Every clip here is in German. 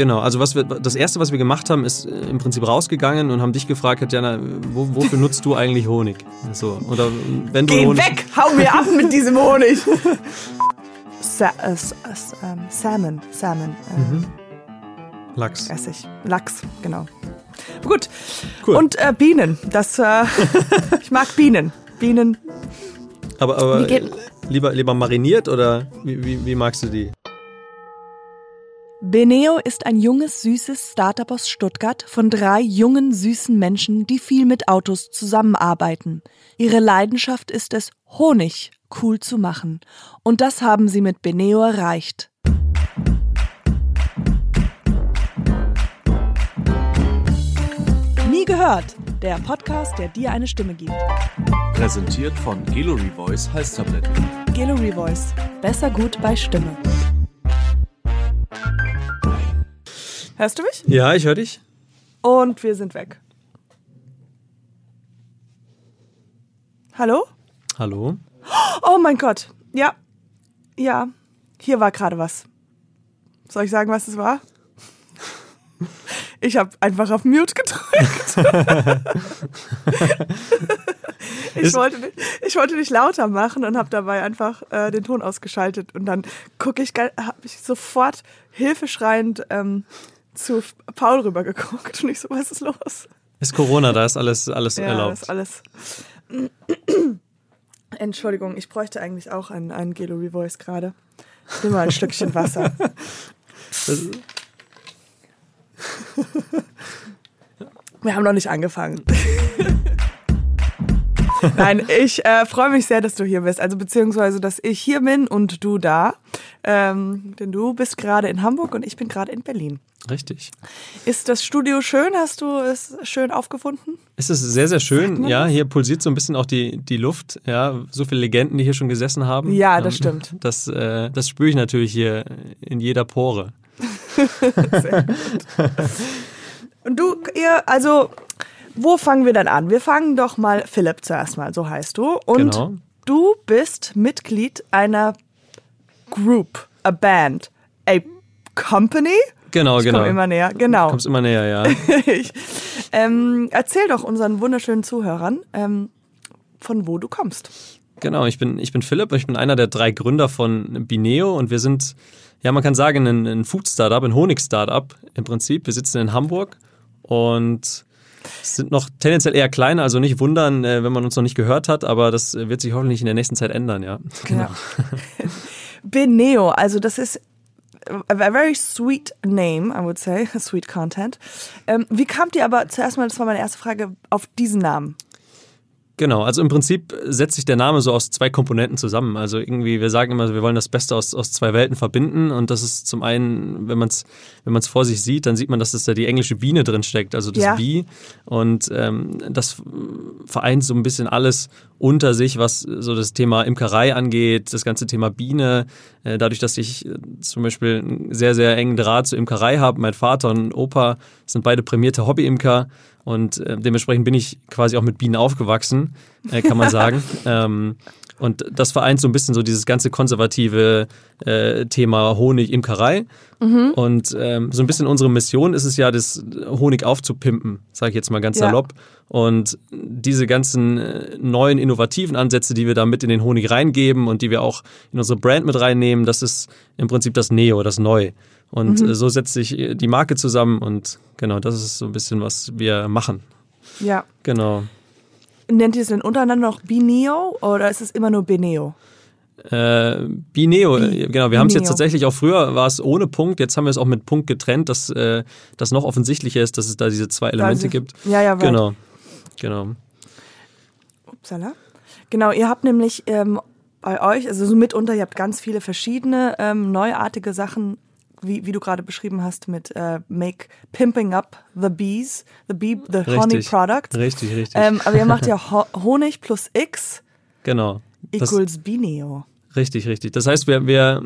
Genau, also was wir, das erste, was wir gemacht haben, ist äh, im Prinzip rausgegangen und haben dich gefragt, Katjana, wo, wofür nutzt du eigentlich Honig? So, oder wenn du Geh Honig, weg! Hau mir ab mit diesem Honig! Sa äh, s- ähm, Salmon, Salmon, ähm, Lachs. Essig, Lachs, genau. Gut. Cool. Und äh, Bienen, das, äh, ich mag Bienen. Bienen, Aber, aber lieber, lieber mariniert oder wie, wie, wie magst du die? Beneo ist ein junges, süßes Startup aus Stuttgart von drei jungen, süßen Menschen, die viel mit Autos zusammenarbeiten. Ihre Leidenschaft ist es, Honig cool zu machen. Und das haben sie mit Beneo erreicht. Nie gehört, der Podcast, der dir eine Stimme gibt. Präsentiert von Gallery Voice Halstabletten. Gallery Voice. Besser gut bei Stimme. Hörst du mich? Ja, ich höre dich. Und wir sind weg. Hallo? Hallo. Oh mein Gott. Ja. Ja. Hier war gerade was. Soll ich sagen, was es war? Ich habe einfach auf Mute gedrückt. ich, wollte nicht, ich wollte nicht lauter machen und habe dabei einfach äh, den Ton ausgeschaltet. Und dann gucke ich, habe ich sofort hilfeschreiend ähm, zu Paul rübergeguckt. Und ich so, was ist los? Ist Corona, da ist alles, alles Ja, erlaubt. ist alles. Entschuldigung, ich bräuchte eigentlich auch einen, einen Gallery Voice gerade. Ich nehme mal ein Stückchen Wasser. Wir haben noch nicht angefangen. Nein, ich äh, freue mich sehr, dass du hier bist. Also beziehungsweise, dass ich hier bin und du da. Ähm, denn du bist gerade in Hamburg und ich bin gerade in Berlin. richtig. Ist das Studio schön? Hast du es schön aufgefunden? Es ist sehr, sehr schön. Ja, hier pulsiert so ein bisschen auch die, die Luft. Ja, so viele Legenden, die hier schon gesessen haben. Ja, das Ähm, stimmt. Das, äh, das spüre ich natürlich hier in jeder Pore. Und du, ihr, also, wo fangen wir dann an? Wir fangen doch mal Philipp zuerst mal, so heißt du. Und Genau. du bist Mitglied einer Group, a Band, a Company. Genau, Ich genau. komme immer näher, genau. Kommst immer näher, ja. ich, ähm, erzähl doch unseren wunderschönen Zuhörern, ähm, von wo du kommst. Genau, ich bin, ich bin Philipp, ich bin einer der drei Gründer von Bineo und wir sind, ja, man kann sagen, ein, ein Food-Startup, ein Honig-Startup im Prinzip. Wir sitzen in Hamburg und sind noch tendenziell eher klein, also nicht wundern, äh, wenn man uns noch nicht gehört hat, aber das äh, wird sich hoffentlich in der nächsten Zeit ändern, ja. Genau. Ja. Beneo, also das ist a very sweet name, I would say, sweet content. Ähm, wie kamt ihr aber zuerst mal, das war meine erste Frage, auf diesen Namen? Genau, also im Prinzip setzt sich der Name so aus zwei Komponenten zusammen. Also irgendwie, wir sagen immer, wir wollen das Beste aus, aus zwei Welten verbinden und das ist zum einen, wenn man es wenn man's vor sich sieht, dann sieht man, dass es da die englische Biene drin steckt, also das Ja. Bee und ähm, das vereint so ein bisschen alles unter sich, was so das Thema Imkerei angeht, das ganze Thema Biene, äh, dadurch, dass ich äh, zum Beispiel einen sehr, sehr engen Draht zur Imkerei habe, mein Vater und Opa sind beide prämierte Hobbyimker und äh, dementsprechend bin ich quasi auch mit Bienen aufgewachsen, äh, kann man sagen. ähm, und das vereint so ein bisschen so dieses ganze konservative äh, Thema Honig, Imkerei. Und ähm, so ein bisschen unsere Mission ist es ja, das Honig aufzupimpen, sage ich jetzt mal ganz Ja. salopp. Und diese ganzen äh, neuen innovativen Ansätze, die wir da mit in den Honig reingeben und die wir auch in unsere Brand mit reinnehmen, das ist im Prinzip das Neo, das Neu. Und äh, so setzt sich äh, die Marke zusammen und genau, das ist so ein bisschen, was wir machen. Ja. Genau. Nennt ihr es denn untereinander noch Bineo oder ist es immer nur Beneo? Äh, Bineo, Bi- äh, genau. Wir haben es jetzt tatsächlich auch früher war es ohne Punkt. Jetzt haben wir es auch mit Punkt getrennt, dass äh, das noch offensichtlicher ist, dass es da diese zwei Elemente Also- gibt. Ja, ja, right. Genau, genau. Upsala. Genau, ihr habt nämlich ähm, bei euch, also so mitunter, ihr habt ganz viele verschiedene ähm, neuartige Sachen, wie, wie du gerade beschrieben hast, mit äh, Make Pimping Up the Bees, the Bee, the Honey Richtig. Product. Richtig, richtig. Ähm, aber ihr macht ja Ho Honig plus X genau. Equals Bineo. richtig, richtig. Das heißt, wir, wir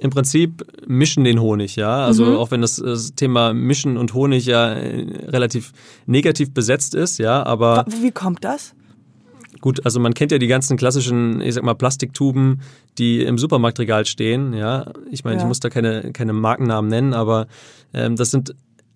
im Prinzip mischen den Honig, ja. Also Mhm. auch wenn das, das Thema Mischen und Honig ja äh, relativ negativ besetzt ist, ja, aber Wie kommt das? Gut, also man kennt ja die ganzen klassischen, ich sag mal, Plastiktuben, die im Supermarktregal stehen. Ja, ich meine, Ja. ich muss da keine, keine Markennamen nennen, aber ähm, das sind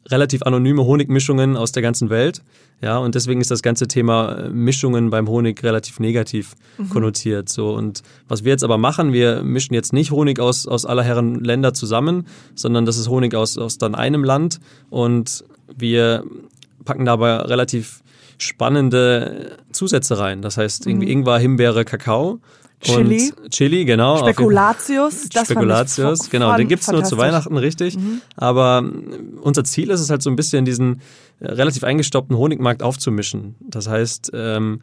relativ anonyme Honigmischungen aus der ganzen Welt. Ja, und deswegen ist das ganze Thema äh, Mischungen beim Honig relativ negativ konnotiert. So und was wir jetzt aber machen, wir mischen jetzt nicht Honig aus aus aller Herren Länder zusammen, sondern das ist Honig aus aus dann einem Land und wir packen dabei relativ spannende Zusätze rein. Das heißt irgendwie Ingwer, Himbeere, Kakao. Chili. Und Chili, genau. Spekulatius, das Spekulatius, fand genau, den fand- gibt's nur zu. Weihnachten, richtig. Aber ähm, unser Ziel ist es halt so ein bisschen diesen äh, relativ eingestaubten Honigmarkt aufzumischen. Das heißt, ähm,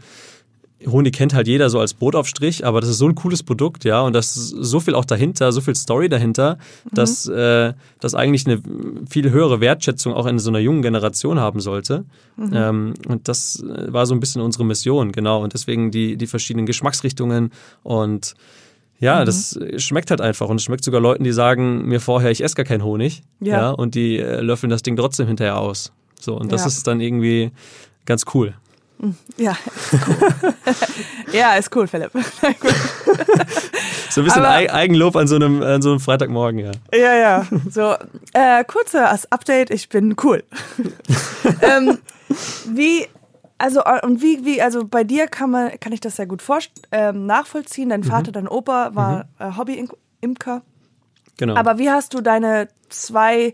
Honig kennt halt jeder so als Brotaufstrich, aber das ist so ein cooles Produkt, ja, und das ist so viel auch dahinter, so viel Story dahinter, dass äh, das eigentlich eine viel höhere Wertschätzung auch in so einer jungen Generation haben sollte. Ähm, und das äh, war so ein bisschen unsere Mission, genau. Und deswegen die, die verschiedenen Geschmacksrichtungen und ja, das äh, schmeckt halt einfach und es schmeckt sogar Leuten, die sagen mir vorher, ich esse gar keinen Honig, Ja. ja, und die äh, löffeln das Ding trotzdem hinterher aus. So, und das Ja. ist dann irgendwie ganz cool. Ja, ist cool. ja, ist cool, Philipp. So ein bisschen Aber- Ei- Eigenlob an so einem, an so einem Freitagmorgen, ja. Ja, ja. So, äh, kurzes Update, ich bin cool. ähm, wie, also, und wie, wie, also bei dir kann man, kann ich das sehr gut vorst ähm, nachvollziehen. Dein Vater, dein Opa war äh, Hobby-Imker. Genau. Aber wie hast du deine zwei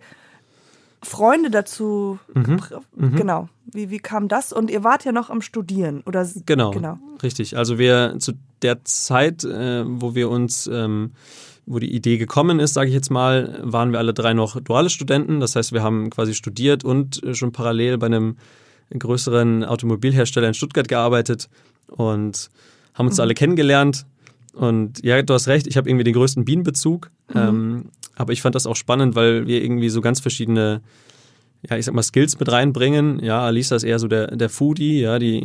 Freunde dazu gebra- Genau. Wie, wie kam das? Und ihr wart ja noch am Studieren, oder? Genau, Genau. richtig. Also wir zu der Zeit, äh, wo wir uns, ähm, wo die Idee gekommen ist, sage ich jetzt mal, waren wir alle drei noch duale Studenten. Das heißt, wir haben quasi studiert und äh, schon parallel bei einem größeren Automobilhersteller in Stuttgart gearbeitet und haben uns alle kennengelernt. Und ja, du hast recht, ich habe irgendwie den größten Bienenbezug. Ähm, aber ich fand das auch spannend, weil wir irgendwie so ganz verschiedene ja, ich sag mal, Skills mit reinbringen. Ja, Alisa ist eher so der, der Foodie, ja, die,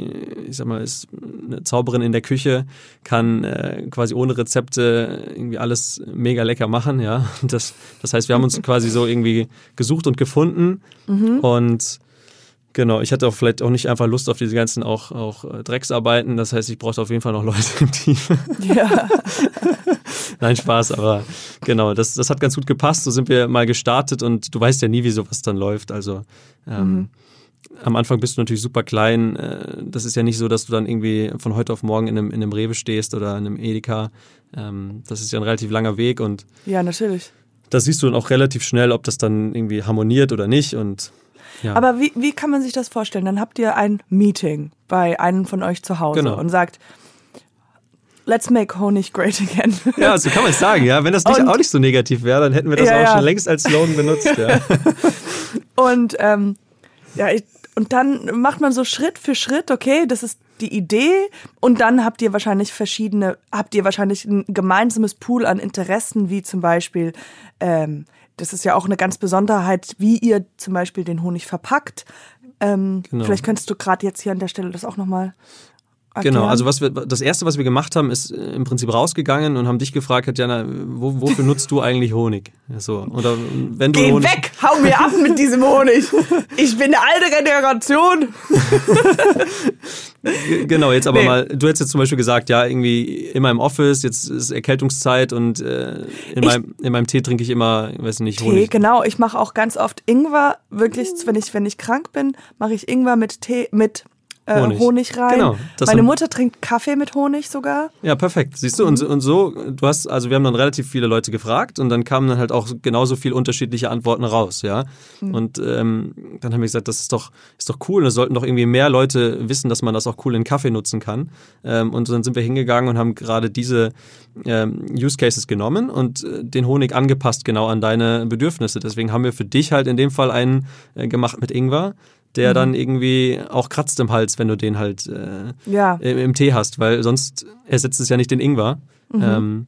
ich sag mal, ist eine Zauberin in der Küche, kann äh, quasi ohne Rezepte irgendwie alles mega lecker machen, ja. Das, das heißt, wir haben uns quasi so irgendwie gesucht und gefunden und Genau, ich hatte auch vielleicht auch nicht einfach Lust auf diese ganzen auch, auch äh, Drecksarbeiten. Das heißt, ich brauchte auf jeden Fall noch Leute im Team. Ja. Nein, Spaß, aber genau, das, das hat ganz gut gepasst. So sind wir mal gestartet und du weißt ja nie, wie sowas dann läuft. Also ähm, am Anfang bist du natürlich super klein. Äh, das ist ja nicht so, dass du dann irgendwie von heute auf morgen in einem, in einem Rewe stehst oder in einem Edeka. Ähm, das ist ja ein relativ langer Weg und ja, natürlich. da siehst du dann auch relativ schnell, ob das dann irgendwie harmoniert oder nicht. Und ja, Aber wie, wie kann man sich das vorstellen? Dann habt ihr ein Meeting bei einem von euch zu Hause Genau. und sagt, let's make Honig great again. ja, so kann man es sagen. Ja, wenn das nicht, Und- auch nicht so negativ wäre, dann hätten wir das Ja, auch ja. schon längst als Slogan benutzt. Ja. Und ähm, ja, ich, und dann macht man so Schritt für Schritt, okay, das ist die Idee und dann habt ihr wahrscheinlich verschiedene, habt ihr wahrscheinlich ein gemeinsames Pool an Interessen, wie zum Beispiel, ähm, das ist ja auch eine ganz Besonderheit, wie ihr zum Beispiel den Honig verpackt. Ähm, Genau. Vielleicht könntest du gerade jetzt hier an der Stelle das auch nochmal Genau, also was wir, das erste, was wir gemacht haben, ist äh, im Prinzip rausgegangen und haben dich gefragt, Tatjana, wo, wofür nutzt du eigentlich Honig? So, oder wenn du Geh Honig, weg, hau mir ab mit diesem Honig. Ich bin eine alte Generation. Genau, jetzt aber Nee. mal, du hättest jetzt zum Beispiel gesagt, ja, irgendwie immer im Office, jetzt ist Erkältungszeit und äh, in, Ich- meinem, in meinem Tee trinke ich immer, ich weiß nicht, Tee, Honig. genau. Ich mache auch ganz oft Ingwer. Wirklich, wenn ich, wenn ich krank bin, mache ich Ingwer mit Tee, mit äh, Honig. Honig. rein. Genau, Meine Mutter trinkt Kaffee mit Honig sogar. Ja, perfekt. Siehst du, und, und so, du hast, also wir haben dann relativ viele Leute gefragt und dann kamen dann halt auch genauso viele unterschiedliche Antworten raus, ja. Und ähm, dann haben wir gesagt, das ist doch, ist doch cool. Es sollten doch irgendwie mehr Leute wissen, dass man das auch cool in Kaffee nutzen kann. Ähm, und dann sind wir hingegangen und haben gerade diese ähm, Use Cases genommen und äh, den Honig angepasst genau an deine Bedürfnisse. Deswegen haben wir für dich halt in dem Fall einen äh, gemacht mit Ingwer. Der dann irgendwie auch kratzt im Hals, wenn du den halt äh, Ja. im, im Tee hast, weil sonst ersetzt es ja nicht den Ingwer. Mhm. Ähm,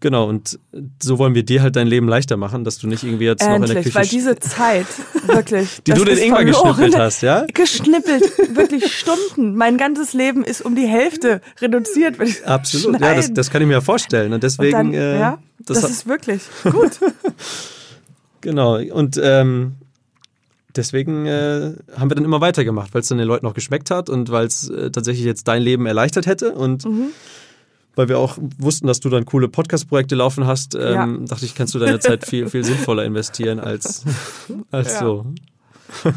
genau, und so wollen wir dir halt dein Leben leichter machen, dass du nicht irgendwie jetzt noch in der Endlich, Küche weil diese Zeit, wirklich. Die das du den Ingwer geschnippelt hast, ja? Geschnippelt, wirklich Stunden. Mein ganzes Leben ist um die Hälfte reduziert. Wenn ich Absolut, ja, das, schneiden. das kann ich mir ja vorstellen. Und Und deswegen, dann, äh, ja, das, hat- ist wirklich gut. genau. Und ähm, deswegen äh, haben wir dann immer weitergemacht, weil es dann den Leuten auch geschmeckt hat und weil es äh, tatsächlich jetzt dein Leben erleichtert hätte und Mhm. weil wir auch wussten, dass du dann coole Podcast-Projekte laufen hast, ähm, Ja. dachte ich, kannst du deine Zeit viel, viel sinnvoller investieren als, als Ja. so.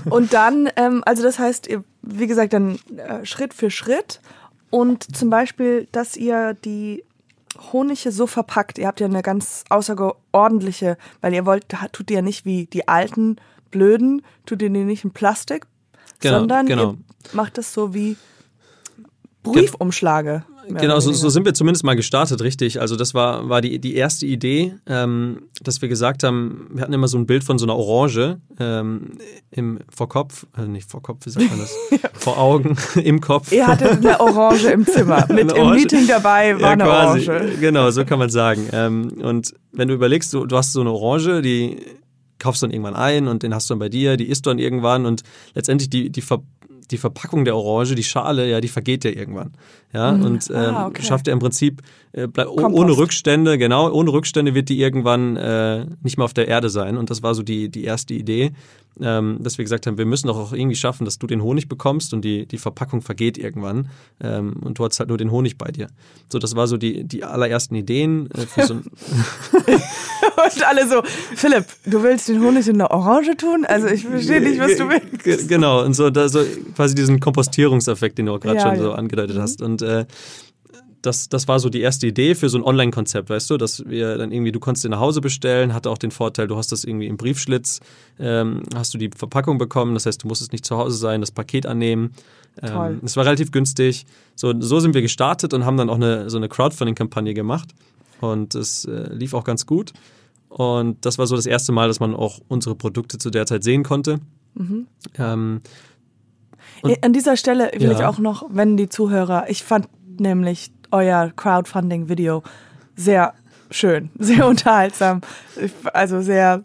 Und dann, ähm, also das heißt, wie gesagt, dann äh, Schritt für Schritt und zum Beispiel, dass ihr die Honige so verpackt. Ihr habt ja eine ganz außerordentliche, weil ihr wollt, tut ihr ja nicht wie die alten Blöden, tut ihr die nicht in Plastik, Genau, sondern genau. macht es so wie Briefumschlage. Genau, so, so sind wir zumindest mal gestartet, richtig. Also das war, war die, die erste Idee, ähm, dass wir gesagt haben, wir hatten immer so ein Bild von so einer Orange ähm, im vor Kopf, äh, nicht vor Kopf, wie sagt man das? Vor Augen, im Kopf. Ihr hattet eine Orange im Zimmer. Mit im. Meeting dabei war eine quasi. Orange. Genau, so kann man sagen. Ähm, und wenn du überlegst, du, du hast so eine Orange, die kaufst du dann irgendwann ein und den hast du dann bei dir, die isst du dann irgendwann und letztendlich die, die, Ver, die Verpackung der Orange, die Schale, ja, die vergeht ja irgendwann. Ja, und ähm, Ah, okay. schafft ja im Prinzip, äh, bleib, oh- ohne Rückstände, genau, ohne Rückstände wird die irgendwann äh, nicht mehr auf der Erde sein. Und das war so die, die erste Idee, ähm, dass wir gesagt haben, wir müssen doch auch irgendwie schaffen, dass du den Honig bekommst und die, die Verpackung vergeht irgendwann. Ähm, und du hast halt nur den Honig bei dir. So, das war so die, die allerersten Ideen äh, für so ein, Und alle so, Philipp, du willst den Honig in eine Orange tun? Also ich verstehe nicht, was du willst. Ge- Genau, und so, da, so quasi diesen Kompostierungseffekt, den du auch gerade Ja, schon ja. so angedeutet hast. Und äh, das, das war so die erste Idee für so ein Online-Konzept, weißt du, dass wir dann irgendwie, du konntest den nach Hause bestellen, hatte auch den Vorteil, du hast das irgendwie im Briefschlitz, ähm, hast du die Verpackung bekommen, das heißt, du musstest nicht zu Hause sein, das Paket annehmen. Ähm, es war relativ günstig. So, so sind wir gestartet und haben dann auch eine, so eine Crowdfunding-Kampagne gemacht. Und es äh, lief auch ganz gut. Und das war so das erste Mal, dass man auch unsere Produkte zu der Zeit sehen konnte. Mhm. Ähm, An dieser Stelle will Ja. ich auch noch, wenn die Zuhörer, ich fand nämlich euer Crowdfunding-Video sehr schön, sehr unterhaltsam, also sehr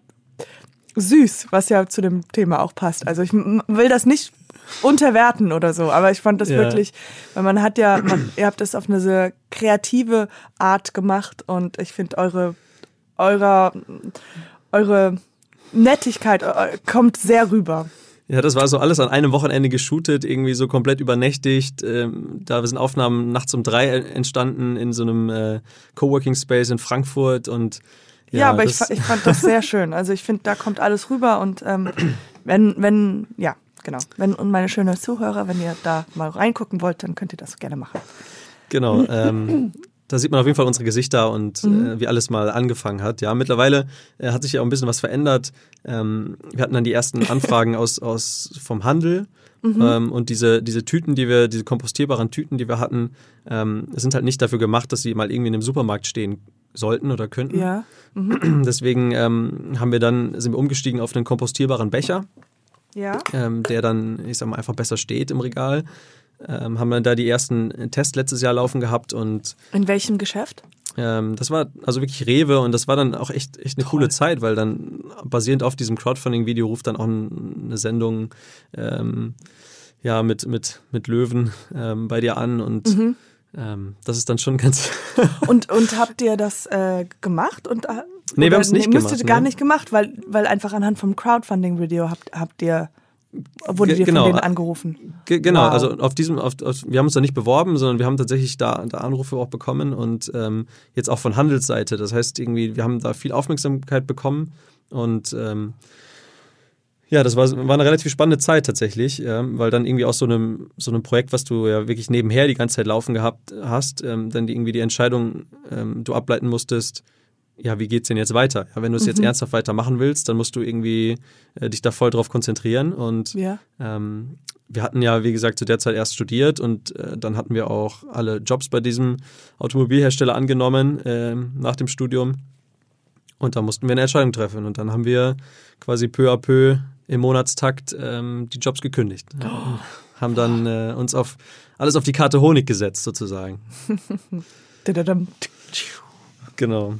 süß, was ja zu dem Thema auch passt. Also ich will das nicht unterwerten oder so, aber ich fand das Ja. wirklich, weil man hat ja, man, ihr habt das auf eine sehr kreative Art gemacht und ich finde eure, eurer, eure Nettigkeit äh, kommt sehr rüber. Ja, das war so alles an einem Wochenende geshootet, irgendwie so komplett übernächtigt. Ähm, da sind Aufnahmen nachts um drei entstanden in so einem äh, Coworking Space in Frankfurt und Ja, ja, aber ich, ich fand das sehr schön. Also ich finde, da kommt alles rüber und ähm, wenn, wenn, ja, genau. Wenn und meine schönen Zuhörer, wenn ihr da mal reingucken wollt, dann könnt ihr das gerne machen. Genau. Ähm, da sieht man auf jeden Fall unsere Gesichter und Mhm. äh, wie alles mal angefangen hat. Ja, mittlerweile äh, hat sich ja auch ein bisschen was verändert. Ähm, wir hatten dann die ersten Anfragen aus, aus vom Handel. Mhm. Ähm, und diese, diese Tüten, die wir, diese kompostierbaren Tüten, die wir hatten, ähm, sind halt nicht dafür gemacht, dass sie mal irgendwie in einem Supermarkt stehen sollten oder könnten. Ja. Deswegen ähm, haben wir dann, sind wir umgestiegen auf einen kompostierbaren Becher, Ja. ähm, der dann, ich sag mal, einfach besser steht im Regal. Ähm, haben wir da die ersten Tests letztes Jahr laufen gehabt und In welchem Geschäft? ähm, das war also wirklich Rewe und das war dann auch echt, echt eine coole Zeit, weil dann basierend auf diesem Crowdfunding-Video ruft dann auch ein, eine Sendung ähm, ja, mit, mit, mit Löwen ähm, bei dir an und Mhm. ähm, das ist dann schon ganz. Und, und habt ihr das äh, gemacht? Und, äh, Nee, wir oder- haben's nicht müsst gemacht, ihr gar nee. nicht gemacht, weil, weil einfach anhand vom Crowdfunding-Video habt, habt ihr, wurde ihr genau. von denen angerufen. Ge genau, Wow. also auf diesem, auf, auf, wir haben uns da nicht beworben, sondern wir haben tatsächlich da, da Anrufe auch bekommen und ähm, jetzt auch von Handelsseite. Das heißt, irgendwie, wir haben da viel Aufmerksamkeit bekommen und ähm, ja, das war, war eine relativ spannende Zeit tatsächlich, ja, weil dann irgendwie aus so einem, so einem Projekt, was du ja wirklich nebenher die ganze Zeit laufen gehabt hast, ähm, dann die, irgendwie die Entscheidung ähm, du ableiten musstest, ja, wie geht's denn jetzt weiter? Ja, wenn du es jetzt ernsthaft weitermachen willst, dann musst du irgendwie äh, dich da voll drauf konzentrieren und Ja. ähm, wir hatten ja, wie gesagt, zu der Zeit erst studiert und äh, dann hatten wir auch alle Jobs bei diesem Automobilhersteller angenommen ähm, nach dem Studium. Und da mussten wir eine Entscheidung treffen. Und dann haben wir quasi peu à peu im Monatstakt ähm, die Jobs gekündigt. Ja, haben dann äh, uns auf alles auf die Karte Honig gesetzt, sozusagen. Genau.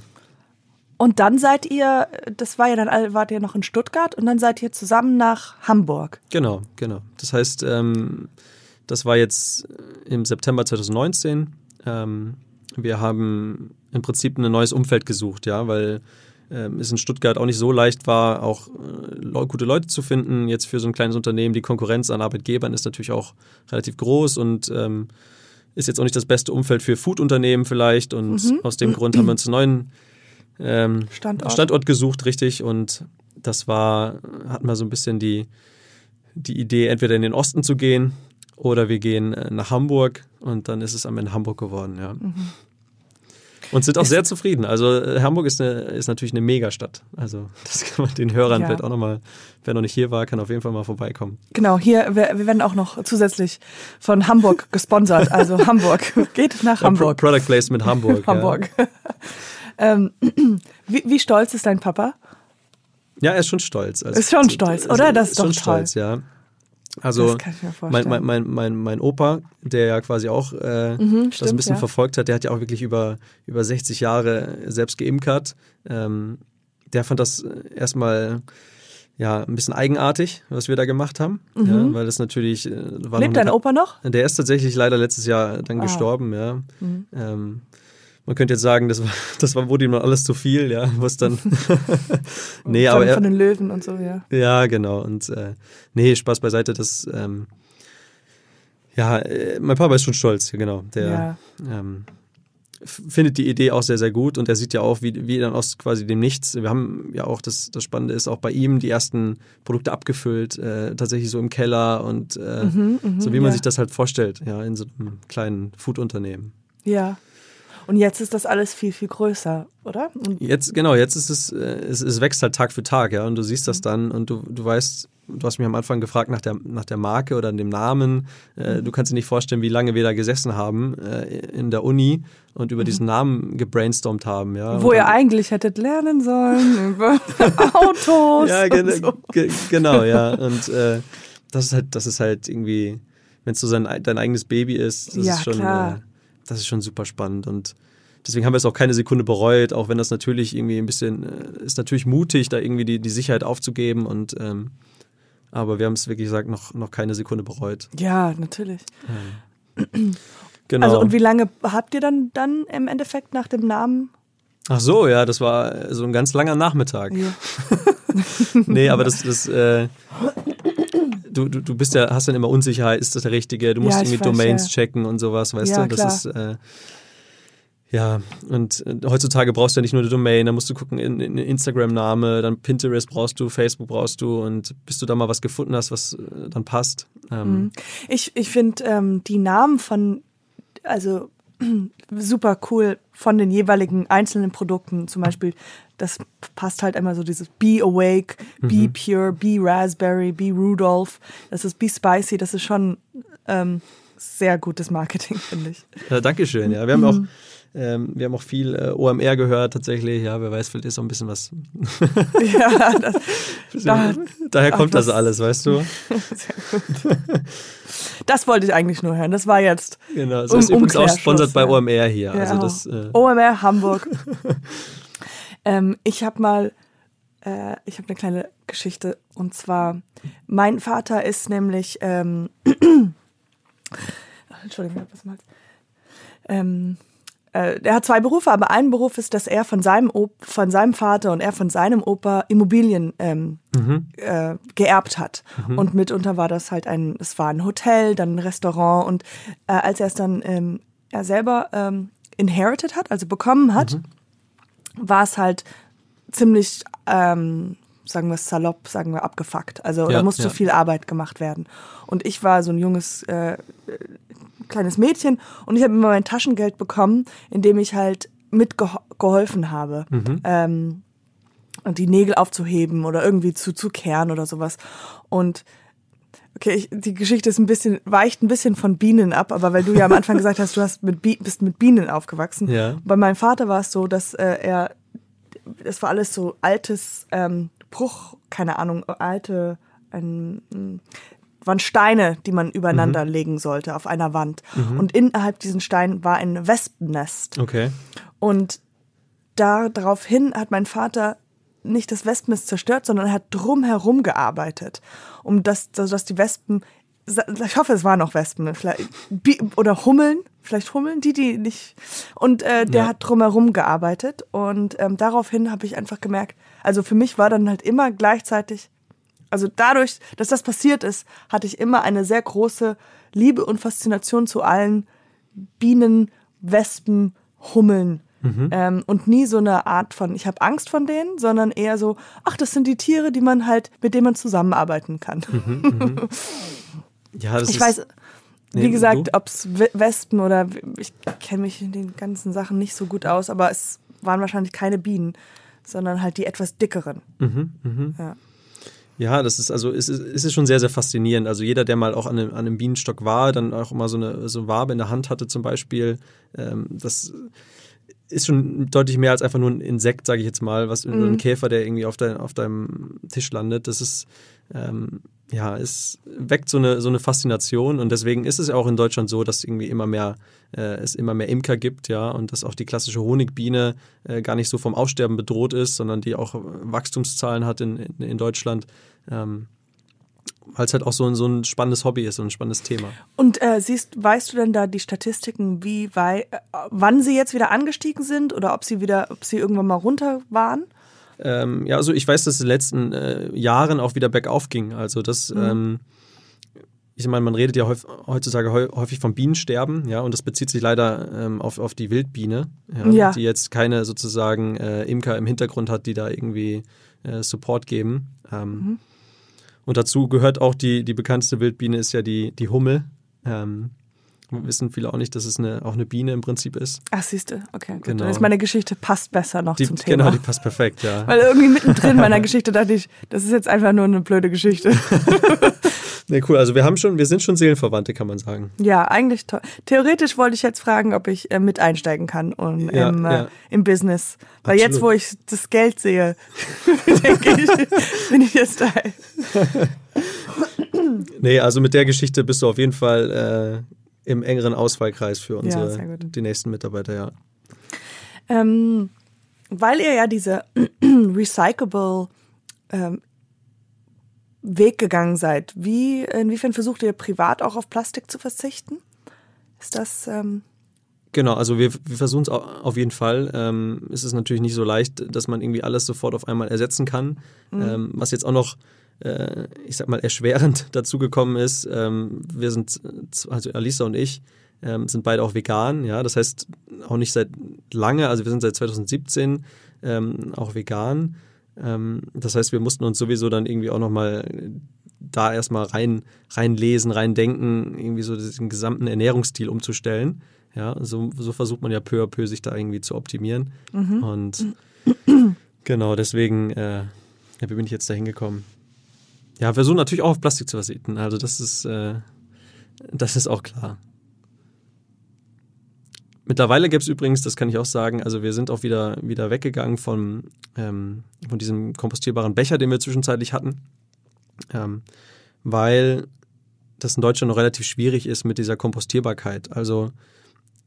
Und dann seid ihr, das war ja dann, wart ihr noch in Stuttgart und dann seid ihr zusammen nach Hamburg. Genau, genau. Das heißt, ähm, das war jetzt im September 2019. Ähm, wir haben im Prinzip ein neues Umfeld gesucht, ja, weil ähm, es in Stuttgart auch nicht so leicht war, auch äh, gute Leute zu finden. Jetzt für so ein kleines Unternehmen, die Konkurrenz an Arbeitgebern ist natürlich auch relativ groß und ähm, ist jetzt auch nicht das beste Umfeld für Food-Unternehmen vielleicht. Und mhm. aus dem Grund haben wir uns einen neuen ähm, Standort. Standort gesucht, richtig. Und das war, hatten wir so ein bisschen die, die Idee, entweder in den Osten zu gehen oder wir gehen äh, nach Hamburg und dann ist es am Ende Hamburg geworden, ja. Mhm. Und sind auch sehr zufrieden. Also äh, Hamburg ist, eine, ist natürlich eine Megastadt. Also das kann man den Hörern ja. vielleicht auch nochmal, wer noch nicht hier war, kann auf jeden Fall mal vorbeikommen. Genau, hier, wir, wir werden auch noch zusätzlich von Hamburg gesponsert. Also Hamburg, geht nach Hamburg. Pro Product Placement Hamburg. Hamburg. Ja. Ähm, wie, wie stolz ist dein Papa? Ja, er ist schon stolz. Also, ist schon stolz, oder? Das ist, ist doch schon toll. stolz, ja. Also mein, mein, mein, mein, mein Opa, der ja quasi auch äh, mhm, das ein bisschen ja. verfolgt hat, der hat ja auch wirklich über, über 60 Jahre selbst geimkert. Ähm, der fand das erstmal ja, ein bisschen eigenartig, was wir da gemacht haben. Mhm. Ja, weil das natürlich. Äh, Lebt dein Opa noch? Der ist tatsächlich leider letztes Jahr dann ah. gestorben, ja. Mhm. Ähm, man könnte jetzt sagen, das war, das war, wurde ihm alles zu viel, ja, was dann. nee, aber er, von den Löwen und so, ja. Ja, genau. Und äh, nee, Spaß beiseite, das, ähm, ja, äh, mein Papa ist schon stolz, genau. Der ja. ähm, findet die Idee auch sehr, sehr gut und er sieht ja auch, wie, wie dann aus quasi dem Nichts, wir haben ja auch, das, das Spannende ist, auch bei ihm die ersten Produkte abgefüllt, äh, tatsächlich so im Keller und äh, mhm, mh, so wie man ja. sich das halt vorstellt, ja, in so einem kleinen Food-Unternehmen. Ja. Und jetzt ist das alles viel, viel größer, oder? Und jetzt, genau, jetzt ist es, äh, es, es wächst halt Tag für Tag, ja. Und du siehst das mhm. dann und du, du weißt, du hast mich am Anfang gefragt nach der, nach der Marke oder dem Namen. Äh, mhm. du kannst dir nicht vorstellen, wie lange wir da gesessen haben äh, in der Uni und über mhm. diesen Namen gebrainstormt haben. Ja. Wo ihr eigentlich hättet lernen sollen, über Autos. ja, gen so. genau, ja. Und äh, das ist halt, das ist halt irgendwie, wenn es so sein, dein eigenes Baby ist, das ja, ist schon. Klar. Das ist schon super spannend und deswegen haben wir es auch keine Sekunde bereut, auch wenn das natürlich irgendwie ein bisschen, äh, ist natürlich mutig, da irgendwie die, die Sicherheit aufzugeben und ähm, aber wir haben es wirklich gesagt, noch, noch keine Sekunde bereut. Ja, natürlich. Ähm, genau. Also und wie lange habt ihr dann, dann im Endeffekt nach dem Namen? Ach so, ja, das war so ein ganz langer Nachmittag. Ja. nee, aber das, das äh, du, du, du bist ja, hast dann immer Unsicherheit, ist das der richtige? Du musst ja, irgendwie weiß, Domains ja. checken und sowas, weißt ja, du? Das klar. ist äh, ja, und äh, heutzutage brauchst du ja nicht nur eine Domain, da musst du gucken, in, in Instagram-Name, dann Pinterest brauchst du, Facebook brauchst du und bis du da mal was gefunden hast, was äh, dann passt. Ähm. Mhm. Ich, ich finde ähm, die Namen von, also super cool von den jeweiligen einzelnen Produkten. Zum Beispiel, das passt halt immer so dieses Be Awake, Be mhm. Pure, Be Raspberry, Be Rudolph. Das ist Be Spicy. Das ist schon ähm, sehr gutes Marketing, finde ich. Ja, Dankeschön. Ja, wir haben mhm. auch ähm, wir haben auch viel äh, OMR gehört tatsächlich. Ja, wer weiß, vielleicht ist auch ein bisschen was. ja, das, da, daher kommt das, das alles, weißt du? Sehr gut. Das wollte ich eigentlich nur hören. Das war jetzt. Genau, das ist übrigens auch sponsert bei OMR hier. Ja, also das, äh OMR Hamburg. ähm, ich habe mal, äh, ich habe eine kleine Geschichte und zwar, mein Vater ist nämlich, ähm, Entschuldigung, was mal's? Ähm, äh, er hat zwei Berufe, aber ein Beruf ist, dass er von seinem, Op von seinem Vater und er von seinem Opa Immobilien ähm, mhm. äh, geerbt hat. Mhm. Und mitunter war das halt ein, es war ein Hotel, dann ein Restaurant und äh, als er es dann ähm, er selber ähm, inherited hat, also bekommen hat, mhm. war es halt ziemlich, ähm, sagen wir salopp, sagen wir abgefuckt. Also ja, da musste ja. viel Arbeit gemacht werden. Und ich war so ein junges äh, kleines Mädchen und ich habe immer mein Taschengeld bekommen, indem ich halt mitgeholfen habe. Mhm. Ähm, und die Nägel aufzuheben oder irgendwie zu, zu kehren oder sowas. Und okay, ich, die Geschichte ist ein bisschen, weicht ein bisschen von Bienen ab, aber weil du ja am Anfang gesagt hast, du hast mit, bist mit Bienen aufgewachsen. Ja. Bei meinem Vater war es so, dass äh, er, das war alles so altes ähm, Bruch, keine Ahnung, alte, ein, waren Steine, die man übereinander mhm. legen sollte auf einer Wand. Mhm. Und innerhalb diesen Steinen war ein Wespennest. Okay. Und daraufhin hat mein Vater nicht das Wespennest zerstört, sondern er hat drumherum gearbeitet, um das, dass die Wespen ich hoffe, es waren auch Wespen, vielleicht, oder Hummeln, vielleicht Hummeln, die, die nicht. Und äh, der ja. hat drumherum gearbeitet und ähm, daraufhin habe ich einfach gemerkt, also für mich war dann halt immer gleichzeitig, also dadurch, dass das passiert ist, hatte ich immer eine sehr große Liebe und Faszination zu allen Bienen, Wespen, Hummeln. Mhm. Ähm, und nie so eine Art von, ich habe Angst von denen, sondern eher so, ach, das sind die Tiere, die man halt, mit denen man zusammenarbeiten kann. Mhm, mhm. ja, das ich weiß, wie nee, gesagt, ob es Wespen oder ich kenne mich in den ganzen Sachen nicht so gut aus, aber es waren wahrscheinlich keine Bienen, sondern halt die etwas dickeren. Mhm, mh. Ja. Ja, das ist also es ist, es ist schon sehr, sehr faszinierend. Also jeder, der mal auch an einem, an einem Bienenstock war, dann auch mal so eine, so eine Wabe in der Hand hatte zum Beispiel, ähm, das ist schon deutlich mehr als einfach nur ein Insekt, sage ich jetzt mal, was mhm. ein Käfer, der irgendwie auf, dein, auf deinem Tisch landet. Das ist ähm, ja, es weckt so eine, so eine Faszination und deswegen ist es ja auch in Deutschland so, dass irgendwie immer mehr, äh, es immer mehr Imker gibt, ja, und dass auch die klassische Honigbiene äh, gar nicht so vom Aussterben bedroht ist, sondern die auch Wachstumszahlen hat in, in, in Deutschland. Ähm, weil es halt auch so ein, so ein spannendes Hobby ist, so ein spannendes Thema. Und äh, siehst, weißt du denn da die Statistiken, wie wei äh, wann sie jetzt wieder angestiegen sind oder ob sie wieder, ob sie irgendwann mal runter waren? Ähm, ja, also ich weiß, dass es in den letzten äh, Jahren auch wieder bergauf ging. Also das, mhm. ähm, ich meine, man redet ja heutzutage häufig vom Bienensterben, ja, und das bezieht sich leider ähm, auf, auf die Wildbiene, ja, ja. die jetzt keine sozusagen äh, Imker im Hintergrund hat, die da irgendwie äh, Support geben. Ähm, mhm. Und dazu gehört auch die, die bekannteste Wildbiene ist ja die, die Hummel. Ähm, wissen viele auch nicht, dass es eine, auch eine Biene im Prinzip ist. Ach, siehst du, okay. Gut. Genau. Dann ist meine Geschichte passt besser noch die, zum Thema. Genau, die passt perfekt, ja. Weil irgendwie mittendrin meiner Geschichte dachte ich, das ist jetzt einfach nur eine blöde Geschichte. nee, cool. Also wir haben schon, wir sind schon Seelenverwandte, kann man sagen. Ja, eigentlich toll. Theoretisch wollte ich jetzt fragen, ob ich äh, mit einsteigen kann und ja, im, äh, ja. im Business. Weil Absolut. jetzt, wo ich das Geld sehe, denke ich, bin ich jetzt da. nee, also mit der Geschichte bist du auf jeden Fall äh, im engeren Auswahlkreis für unsere, ja, die nächsten Mitarbeiter, ja. Ähm, weil ihr ja diese recyclable ähm, Weg gegangen seid, wie, inwiefern versucht ihr privat auch auf Plastik zu verzichten? Ist das. Ähm Genau, also wir, wir versuchen es auf jeden Fall. Ähm, es ist natürlich nicht so leicht, dass man irgendwie alles sofort auf einmal ersetzen kann. Mhm. Ähm, was jetzt auch noch äh, ich sag mal, erschwerend dazugekommen ist. Ähm, wir sind, also Alisa und ich, ähm, sind beide auch vegan, ja, das heißt auch nicht seit lange, also wir sind seit 2017 ähm, auch vegan. Das heißt, wir mussten uns sowieso dann irgendwie auch nochmal da erstmal rein, reinlesen, reindenken, irgendwie so den gesamten Ernährungsstil umzustellen. Ja, so, so versucht man ja peu à peu sich da irgendwie zu optimieren. Mhm. Und genau, deswegen, äh, ja, wie bin ich jetzt da hingekommen? Ja, versuchen natürlich auch auf Plastik zu verzichten. Also das ist, äh, das ist auch klar. Mittlerweile gibt es übrigens, das kann ich auch sagen, also wir sind auch wieder, wieder weggegangen von, ähm, von diesem kompostierbaren Becher, den wir zwischenzeitlich hatten, ähm, weil das in Deutschland noch relativ schwierig ist mit dieser Kompostierbarkeit. Also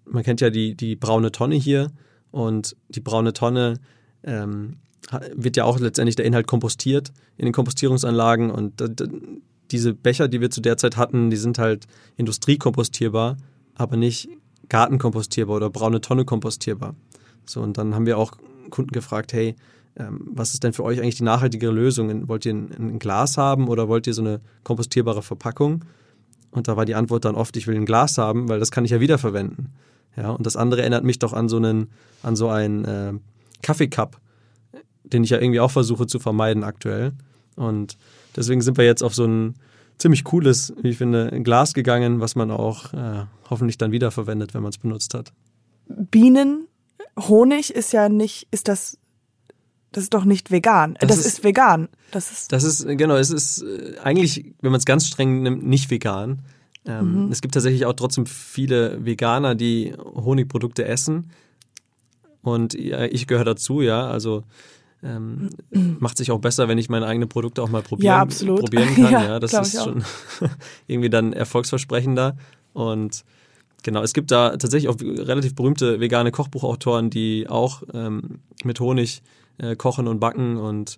man kennt ja die, die braune Tonne hier und die braune Tonne ähm, wird ja auch letztendlich der Inhalt kompostiert in den Kompostierungsanlagen und diese Becher, die wir zu der Zeit hatten, die sind halt industriekompostierbar, aber nicht gartenkompostierbar oder braune Tonne kompostierbar. So, und dann haben wir auch Kunden gefragt, hey, ähm, was ist denn für euch eigentlich die nachhaltigere Lösung? Wollt ihr ein, ein, Glas haben oder wollt ihr so eine kompostierbare Verpackung? Und da war die Antwort dann oft, ich will ein Glas haben, weil das kann ich ja wiederverwenden. Ja, und das andere erinnert mich doch an so einen, an so einen äh, Kaffeecup, den ich ja irgendwie auch versuche zu vermeiden aktuell. Und deswegen sind wir jetzt auf so ein ziemlich cooles, wie ich finde, Glas gegangen, was man auch äh, hoffentlich dann wiederverwendet, wenn man es benutzt hat. Bienen, Honig ist ja nicht, ist das, das ist doch nicht vegan. Das, das ist, ist, vegan. Das ist, das ist, genau, es ist äh, eigentlich, wenn man es ganz streng nimmt, nicht vegan. Ähm, mhm. Es gibt tatsächlich auch trotzdem viele Veganer, die Honigprodukte essen. Und ich gehöre dazu, ja. Also ähm, macht sich auch besser, wenn ich meine eigenen Produkte auch mal probieren, ja, probieren kann. ja, ja das ist schon irgendwie dann erfolgsversprechender. Und genau, es gibt da tatsächlich auch relativ berühmte vegane Kochbuchautoren, die auch ähm, mit Honig äh, kochen und backen und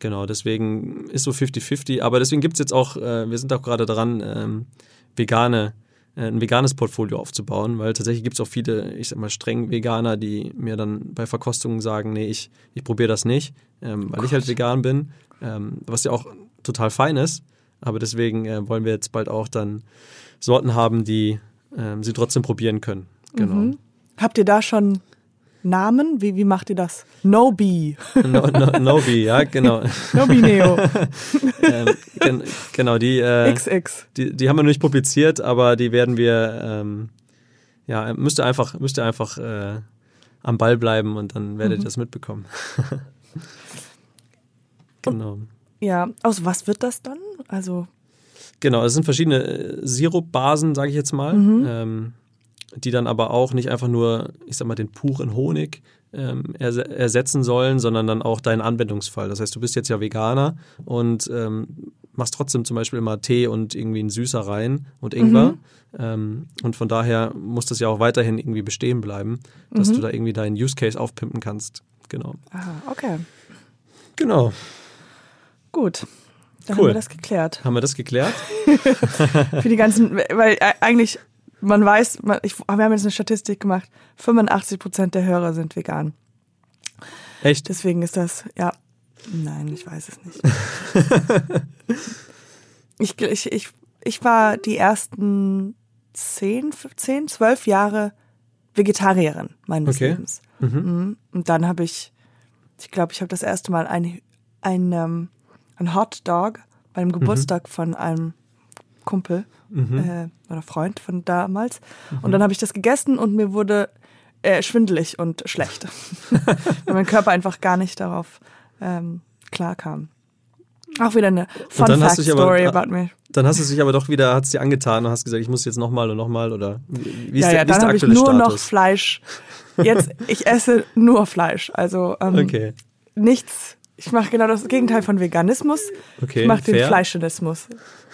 genau, deswegen ist so 50-50. Aber deswegen gibt es jetzt auch, äh, wir sind auch gerade dran, ähm, vegane, ein veganes Portfolio aufzubauen, weil tatsächlich gibt es auch viele, ich sag mal, streng Veganer, die mir dann bei Verkostungen sagen, nee, ich, ich probiere das nicht, ähm, weil ich halt vegan bin, ähm, was ja auch total fein ist. Aber deswegen äh, wollen wir jetzt bald auch dann Sorten haben, die ähm, sie trotzdem probieren können. Genau. Mhm. Habt ihr da schon Namen? Wie, wie macht ihr das? No Bee. No, no, Nobi, ja, genau. No Bee Neo. ähm, gen, genau, die, äh, XX. die, die haben wir noch nicht publiziert, aber die werden wir, ähm, ja, müsst ihr einfach, müsst ihr einfach äh, am Ball bleiben und dann werdet ihr das mitbekommen. genau. Ja, aus was wird das dann? Also, Genau, es sind verschiedene äh, Sirupbasen, sage ich jetzt mal, ähm, die dann aber auch nicht einfach nur, ich sag mal, den puren Honig ähm, erse ersetzen sollen, sondern dann auch deinen Anwendungsfall. Das heißt, du bist jetzt ja Veganer und ähm, machst trotzdem zum Beispiel immer Tee und irgendwie einen Süßer rein und Ingwer. Ähm, und von daher muss das ja auch weiterhin irgendwie bestehen bleiben, dass du da irgendwie deinen Use Case aufpimpen kannst. Genau. aha, okay. Genau. Gut. Dann Cool. haben wir das geklärt. Haben wir das geklärt? Für die ganzen, weil äh, eigentlich, man weiß, man, ich, wir haben jetzt eine Statistik gemacht, 85 Prozent der Hörer sind vegan. Echt? Deswegen ist das, ja, nein, ich weiß es nicht. ich, ich, ich, ich war die ersten 10, 10, 12 Jahre Vegetarierin meines Okay. Lebens. Mhm. Und dann habe ich, ich glaube, ich habe das erste Mal ein, ein, ähm, ein Hot Dog bei einem Geburtstag von einem Kumpel äh, oder Freund von damals. Und dann habe ich das gegessen und mir wurde äh, schwindelig und schlecht. Weil mein Körper einfach gar nicht darauf ähm, klarkam. Auch wieder eine Fun Fact aber- Story äh, about me. Dann hast du es dich aber doch wieder, hat es dir angetan und hast gesagt, ich muss jetzt nochmal und nochmal oder wie, ist Ja, der, ja, wie ist dann der habe ich nur noch Status? Fleisch. Jetzt, ich esse nur Fleisch. Also ähm, Okay. nichts. Ich mache genau das Gegenteil von Veganismus. Okay, ich mache den fair. Fleischenismus.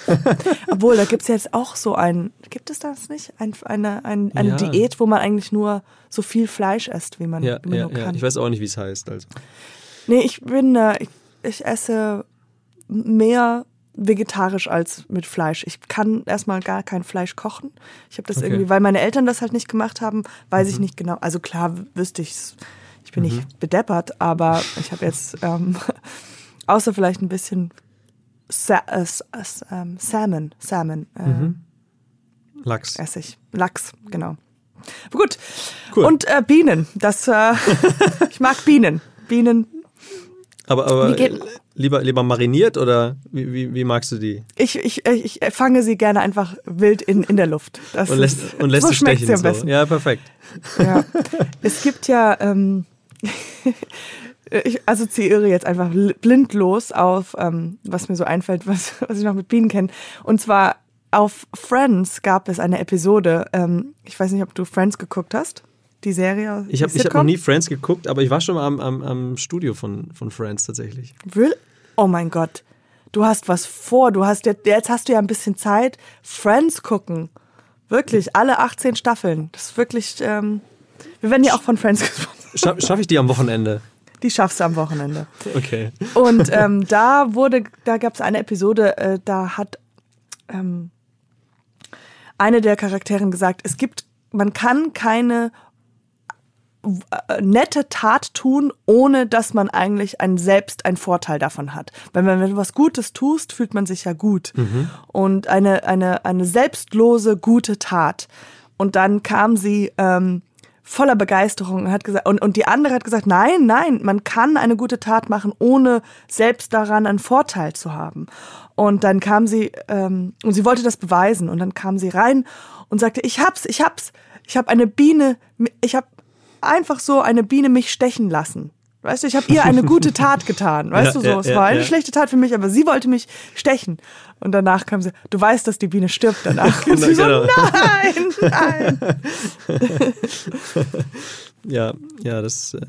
Obwohl, da gibt's jetzt auch so ein, gibt es das nicht? Ein, eine eine, eine Ja. Diät, wo man eigentlich nur so viel Fleisch isst, wie man, Ja, wie man ja, nur kann. Ich weiß auch nicht, wie es heißt. Also. Nee, ich bin, äh, ich, ich esse mehr vegetarisch als mit Fleisch. Ich kann erstmal gar kein Fleisch kochen. Ich habe das Okay. Mhm. irgendwie, weil meine Eltern das halt nicht gemacht haben, weiß ich nicht genau. Also klar wüsste ich's. Ich bin nicht bedeppert, aber ich habe jetzt ähm, außer vielleicht ein bisschen Sa äh, ähm, Salmon, Salmon äh, Mhm. Lachs. esse ich. Lachs, genau. Gut. Cool. Und äh, Bienen. Das, äh, ich mag Bienen. Bienen Aber, aber äh, lieber, lieber mariniert oder wie, wie, wie magst du die? Ich, ich, ich fange sie gerne einfach wild in, in der Luft. Das Und lässt, ist, und lässt so sie stechen. sie am so. Ja, perfekt. Ja. Es gibt ja, ähm, ich assoziiere jetzt einfach bl- blind los auf, ähm, was mir so einfällt, was, was ich noch mit Bienen kenne. Und zwar auf Friends gab es eine Episode, ähm, ich weiß nicht, ob du Friends geguckt hast, die Serie. Ich habe hab noch nie Friends geguckt, aber ich war schon mal am, am, am Studio von, von Friends tatsächlich. Will? Oh mein Gott. Du hast was vor. Du hast jetzt, jetzt hast du ja ein bisschen Zeit. Friends gucken. Wirklich, alle 18 Staffeln. Das ist wirklich, ähm, wir werden ja auch von Friends gesponsert. Scha Schaffe ich die am Wochenende? Die schaffst du am Wochenende. Okay. Und ähm, da wurde, da gab es eine Episode, äh, da hat ähm, eine der Charakteren gesagt, es gibt, man kann keine äh, nette Tat tun, ohne dass man eigentlich ein, selbst einen Vorteil davon hat. Weil wenn, wenn du was Gutes tust, fühlt man sich ja gut. Und eine, eine, eine selbstlose, gute Tat. Und dann kam sie ähm, voller Begeisterung und hat gesagt, und, und die andere hat gesagt, nein, nein, man kann eine gute Tat machen, ohne selbst daran einen Vorteil zu haben. Und dann kam sie, ähm, und sie wollte das beweisen, und dann kam sie rein und sagte, ich hab's, ich hab's, ich habe eine Biene, ich habe einfach so eine Biene mich stechen lassen. Weißt du, ich habe ihr eine gute Tat getan. Weißt Ja, du so, ja, es war eine ja. schlechte Tat für mich, aber sie wollte mich stechen. Und danach kam sie, du weißt, dass die Biene stirbt danach. Und Genau, sie so, genau. nein, nein. Ja, ja, das. Äh,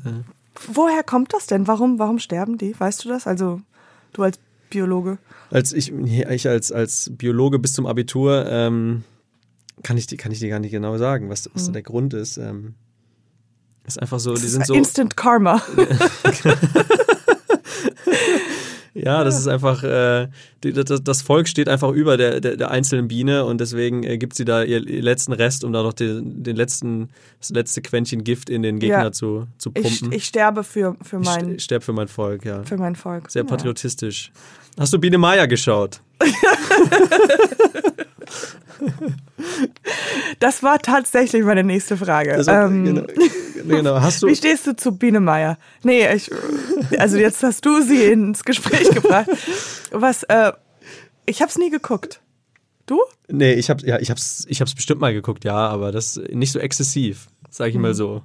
Woher kommt das denn? Warum, warum sterben die? Weißt du das? Also, du als Biologe. als ich, ich als, als Biologe bis zum Abitur ähm, kann, ich, kann ich dir gar nicht genau sagen, was, was da der Grund ist. Ähm, ist einfach so, die Das sind ist so. Instant Karma. Ja, das ist einfach, äh, die, das, Volk steht einfach über der, der, der einzelnen Biene und deswegen äh, gibt sie da ihr, letzten Rest, um da noch den, den letzten, das letzte Quäntchen Gift in den Gegner ja. zu, zu pumpen. Ich, ich, sterbe für, für mein... Ich sterbe für mein Volk, ja. Für mein Volk. Sehr patriotistisch. Ja. Hast du Biene Meier geschaut? Das war tatsächlich meine nächste Frage. Also, ähm, genau, genau. Hast du Wie stehst du zu Biene Meier? Nee, ich, also jetzt hast du sie ins Gespräch gebracht. Was, äh, ich hab's nie geguckt. Du? Nee, ich, hab, ja, ich, hab's, ich hab's bestimmt mal geguckt, ja, aber das nicht so exzessiv, sag ich mhm. mal so.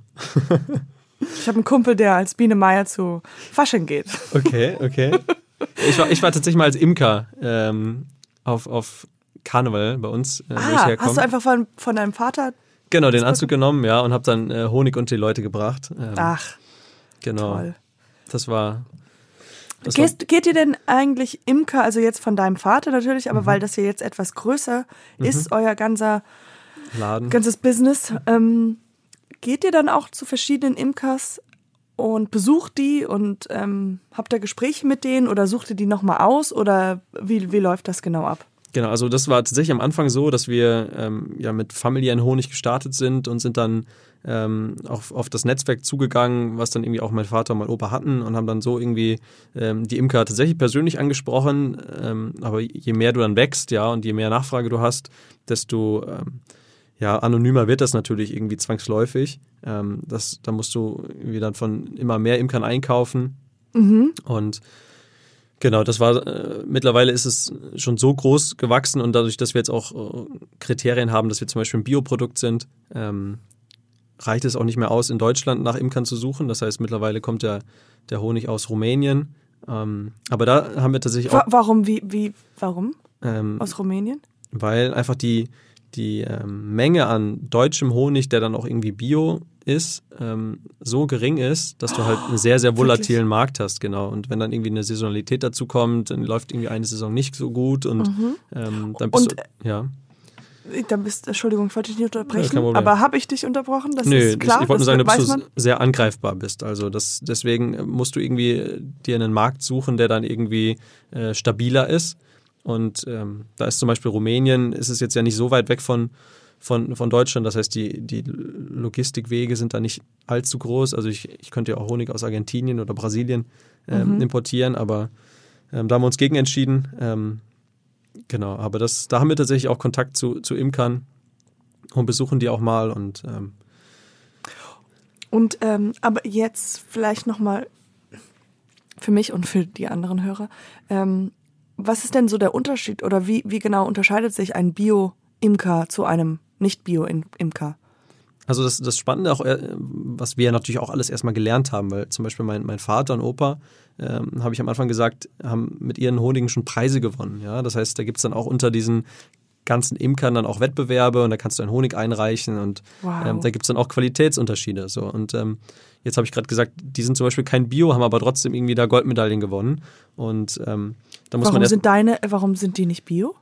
Ich habe einen Kumpel, der als Biene Meier zu Fasching geht. Okay, okay. Ich war, ich war tatsächlich mal als Imker ähm, auf, auf Karneval bei uns, äh, ah, Hast du einfach von, von deinem Vater? Genau, den Anzug genommen, ja, und habe dann äh, Honig unter die Leute gebracht. Ähm, Ach, genau. Toll. Das war. Das Gehst, war geht ihr denn eigentlich Imker, also jetzt von deinem Vater natürlich, aber mhm. weil das hier jetzt etwas größer mhm. ist, euer ganzer Laden. ganzes Business, ähm, geht ihr dann auch zu verschiedenen Imkers und besucht die und ähm, habt ihr Gespräche mit denen oder sucht ihr die nochmal aus oder wie, wie läuft das genau ab? Genau, also das war tatsächlich am Anfang so, dass wir ähm, ja mit familiären Honig gestartet sind und sind dann ähm, auf, auf das Netzwerk zugegangen, was dann irgendwie auch mein Vater und mein Opa hatten und haben dann so irgendwie ähm, die Imker tatsächlich persönlich angesprochen. Ähm, aber je mehr du dann wächst, ja, und je mehr Nachfrage du hast, desto ähm, ja, anonymer wird das natürlich irgendwie zwangsläufig. Ähm, das, da musst du irgendwie dann von immer mehr Imkern einkaufen. Mhm. Und Genau, das war äh, mittlerweile ist es schon so groß gewachsen und dadurch, dass wir jetzt auch äh, Kriterien haben, dass wir zum Beispiel ein Bioprodukt sind, ähm, reicht es auch nicht mehr aus, in Deutschland nach Imkern zu suchen. Das heißt, mittlerweile kommt der, der Honig aus Rumänien. Ähm, aber da haben wir tatsächlich auch. Warum, wie, wie, warum? Ähm, aus Rumänien? Weil einfach die, die ähm, Menge an deutschem Honig, der dann auch irgendwie bio ist, ähm, so gering ist, dass du halt einen sehr, sehr volatilen Wirklich? Markt hast, genau. Und wenn dann irgendwie eine Saisonalität dazu kommt, dann läuft irgendwie eine Saison nicht so gut und mhm. ähm, dann bist und, du, ja. Dann bist, Entschuldigung, ich wollte dich nicht unterbrechen, ja, aber habe ich dich unterbrochen? Das Nö, ist klar, ich wollte nur sagen, dass du sehr angreifbar bist. Also das, deswegen musst du irgendwie dir einen Markt suchen, der dann irgendwie äh, stabiler ist. Und ähm, da ist zum Beispiel Rumänien, ist es jetzt ja nicht so weit weg von, von, von Deutschland. Das heißt, die, die Logistikwege sind da nicht allzu groß. Also ich, ich könnte ja auch Honig aus Argentinien oder Brasilien ähm, mhm. importieren, aber ähm, da haben wir uns gegen entschieden. Ähm, genau, aber das, da haben wir tatsächlich auch Kontakt zu, zu Imkern und besuchen die auch mal und ähm, und ähm, aber jetzt vielleicht nochmal für mich und für die anderen Hörer. Was ist denn so der Unterschied oder wie, wie genau unterscheidet sich ein Bio-Imker zu einem nicht-Bio-Imker? Also das, das Spannende auch, äh, was wir natürlich auch alles erstmal gelernt haben, weil zum Beispiel mein, mein Vater und Opa, ähm, habe ich am Anfang gesagt, haben mit ihren Honigen schon Preise gewonnen. Ja? Das heißt, da gibt es dann auch unter diesen ganzen Imkern dann auch Wettbewerbe und da kannst du einen Honig einreichen und wow. ähm, da gibt es dann auch Qualitätsunterschiede. So. Und ähm, jetzt habe ich gerade gesagt, die sind zum Beispiel kein Bio, haben aber trotzdem irgendwie da Goldmedaillen gewonnen. Und ähm, da muss warum man erst, sind deine, warum sind die nicht Bio?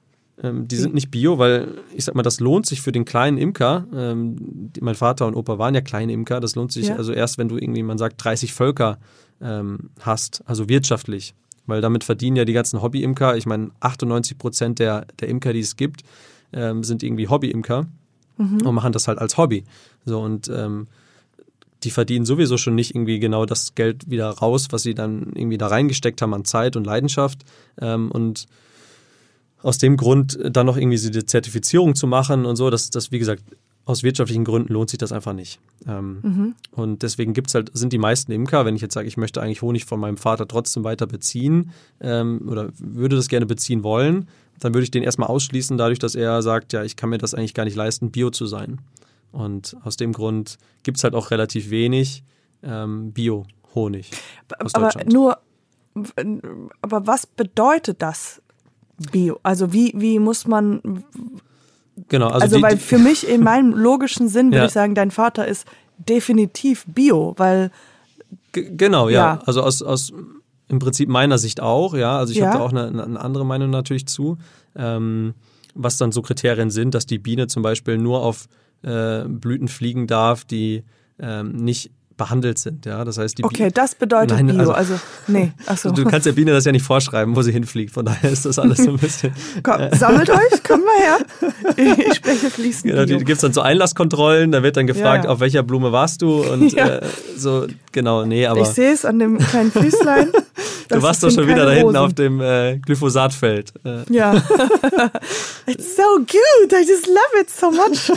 Ähm, die sind nicht Bio, weil ich sag mal, das lohnt sich für den kleinen Imker. Ähm, mein Vater und Opa waren ja kleine Imker. Das lohnt sich ja. also erst, wenn du irgendwie, man sagt, 30 Völker ähm, hast, also wirtschaftlich weil damit verdienen ja die ganzen Hobby-Imker. Ich meine, 98 Prozent der, der Imker, die es gibt, ähm, sind irgendwie Hobby-Imker mhm. und machen das halt als Hobby. So und ähm, die verdienen sowieso schon nicht irgendwie genau das Geld wieder raus, was sie dann irgendwie da reingesteckt haben an Zeit und Leidenschaft. Ähm, und aus dem Grund dann noch irgendwie diese Zertifizierung zu machen und so, das, das wie gesagt, aus wirtschaftlichen Gründen lohnt sich das einfach nicht. Ähm, mhm. Und deswegen gibt's halt, sind die meisten Imker, wenn ich jetzt sage, ich möchte eigentlich Honig von meinem Vater trotzdem weiter beziehen ähm, oder würde das gerne beziehen wollen, dann würde ich den erstmal ausschließen, dadurch, dass er sagt, ja, ich kann mir das eigentlich gar nicht leisten, Bio zu sein. Und aus dem Grund gibt es halt auch relativ wenig ähm, Bio-Honig. Aber nur, aber was bedeutet das Bio? Also wie, wie muss man, Genau, also, also die, weil für mich in meinem logischen Sinn würde ja. ich sagen, dein Vater ist definitiv Bio, weil G genau, ja. ja. Also aus, aus im Prinzip meiner Sicht auch, ja. Also ich ja. habe da auch eine, eine, andere Meinung natürlich zu. Ähm, was dann so Kriterien sind, dass die Biene zum Beispiel nur auf äh, Blüten fliegen darf, die ähm, nicht behandelt sind. Ja, das heißt, die Okay, das bedeutet Nein, Bio. also- Also, nee, achso. Du kannst der Biene das ja nicht vorschreiben, wo sie hinfliegt. Von daher ist das alles so ein bisschen. Komm, sammelt euch, kommt mal her. Ich, spreche fließend Genau, Bio. gibt es dann so Einlasskontrollen, da wird dann gefragt, ja. auf welcher Blume warst du und Ja. äh, so, genau, nee, aber Ich sehe es an dem kleinen Füßlein. du warst doch schon wieder da hinten auf dem äh, Glyphosatfeld. Äh, Ja. It's so good. I just love it so much.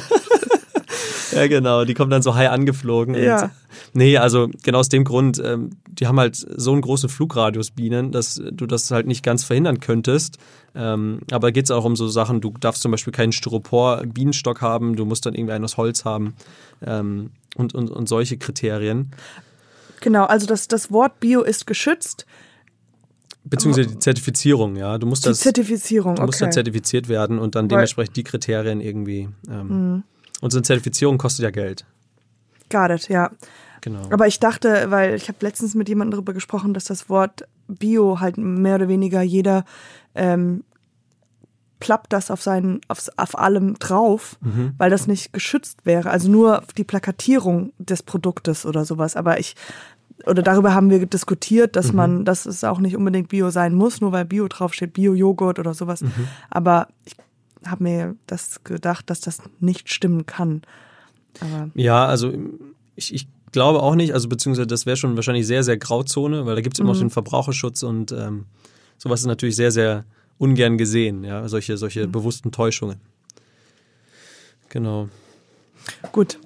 ja, genau, die kommen dann so high angeflogen. Ja. Und, nee, also genau aus dem Grund, ähm, die haben halt so einen großen Flugradius Bienen, dass du das halt nicht ganz verhindern könntest. Ähm, aber geht es auch um so Sachen, du darfst zum Beispiel keinen Styropor-Bienenstock haben, du musst dann irgendwie einen aus Holz haben ähm, und, und, und solche Kriterien. Genau, also das, das Wort Bio ist geschützt. Beziehungsweise die Zertifizierung, ja. Du musst Die das, Zertifizierung, du musst dann okay. zertifiziert werden und dann dementsprechend die Kriterien irgendwie. Ähm, Mhm. Und so eine Zertifizierung kostet ja Geld. Got it, ja. Genau. Aber ich dachte, weil ich habe letztens mit jemandem darüber gesprochen, dass das Wort Bio halt mehr oder weniger jeder ähm, plappt das auf seinen, auf, auf allem drauf, Mhm. weil das nicht geschützt wäre. Also nur die Plakatierung des Produktes oder sowas. Aber ich, oder darüber haben wir diskutiert, Mhm. dass man, dass es auch nicht unbedingt Bio sein muss, nur weil Bio draufsteht, Bio-Joghurt oder sowas. Mhm. Aber ich habe mir das gedacht, dass das nicht stimmen kann. Aber Ja, also ich, ich glaube auch nicht, also beziehungsweise das wäre schon wahrscheinlich sehr, sehr Grauzone, weil da gibt es immer Mhm. auch den Verbraucherschutz und ähm, sowas ist natürlich sehr, sehr ungern gesehen, ja, solche, solche Mhm. bewussten Täuschungen. Genau. Gut.